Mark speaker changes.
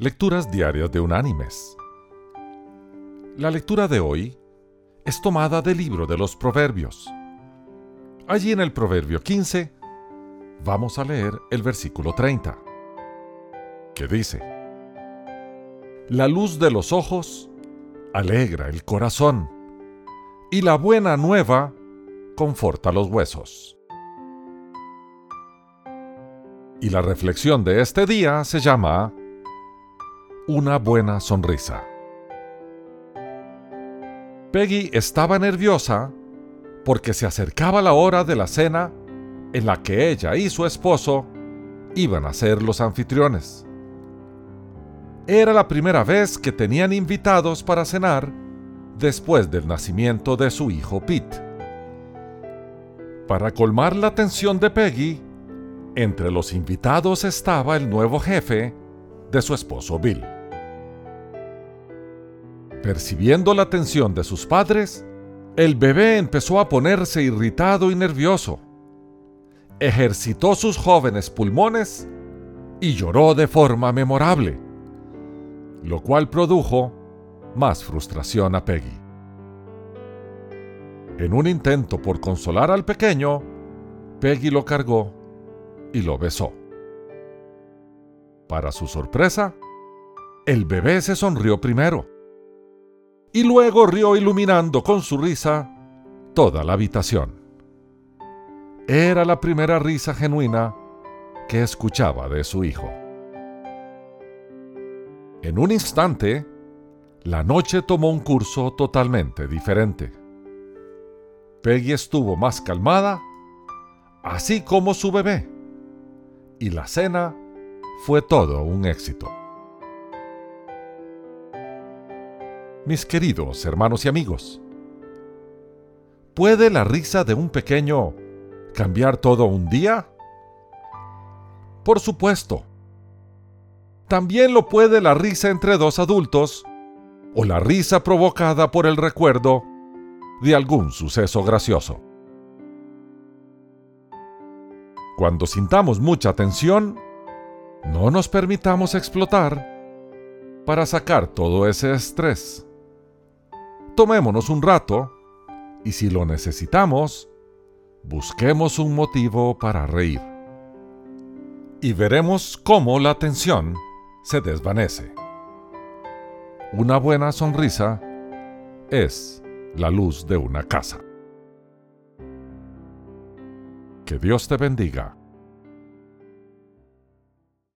Speaker 1: Lecturas Diarias de Unánimes. La lectura de hoy es tomada del libro de los Proverbios. Allí en el Proverbio 15 vamos a leer el versículo 30, que dice, La luz de los ojos alegra el corazón, y la buena nueva conforta los huesos. Y la reflexión de este día se llama una buena sonrisa. Peggy estaba nerviosa porque se acercaba la hora de la cena en la que ella y su esposo iban a ser los anfitriones. Era la primera vez que tenían invitados para cenar después del nacimiento de su hijo Pete. Para colmar la atención de Peggy, entre los invitados estaba el nuevo jefe de su esposo Bill. Percibiendo la atención de sus padres, el bebé empezó a ponerse irritado y nervioso. Ejercitó sus jóvenes pulmones y lloró de forma memorable, lo cual produjo más frustración a Peggy. En un intento por consolar al pequeño, Peggy lo cargó y lo besó. Para su sorpresa, el bebé se sonrió primero y luego rió iluminando con su risa toda la habitación. Era la primera risa genuina que escuchaba de su hijo. En un instante, la noche tomó un curso totalmente diferente. Peggy estuvo más calmada, así como su bebé, y la cena fue todo un éxito. Mis queridos hermanos y amigos. ¿Puede la risa de un pequeño cambiar todo un día? Por supuesto. También lo puede la risa entre dos adultos o la risa provocada por el recuerdo de algún suceso gracioso. Cuando sintamos mucha tensión, no nos permitamos explotar para sacar todo ese estrés tomémonos un rato y si lo necesitamos, busquemos un motivo para reír. Y veremos cómo la tensión se desvanece. Una buena sonrisa es la luz de una casa. Que Dios te bendiga.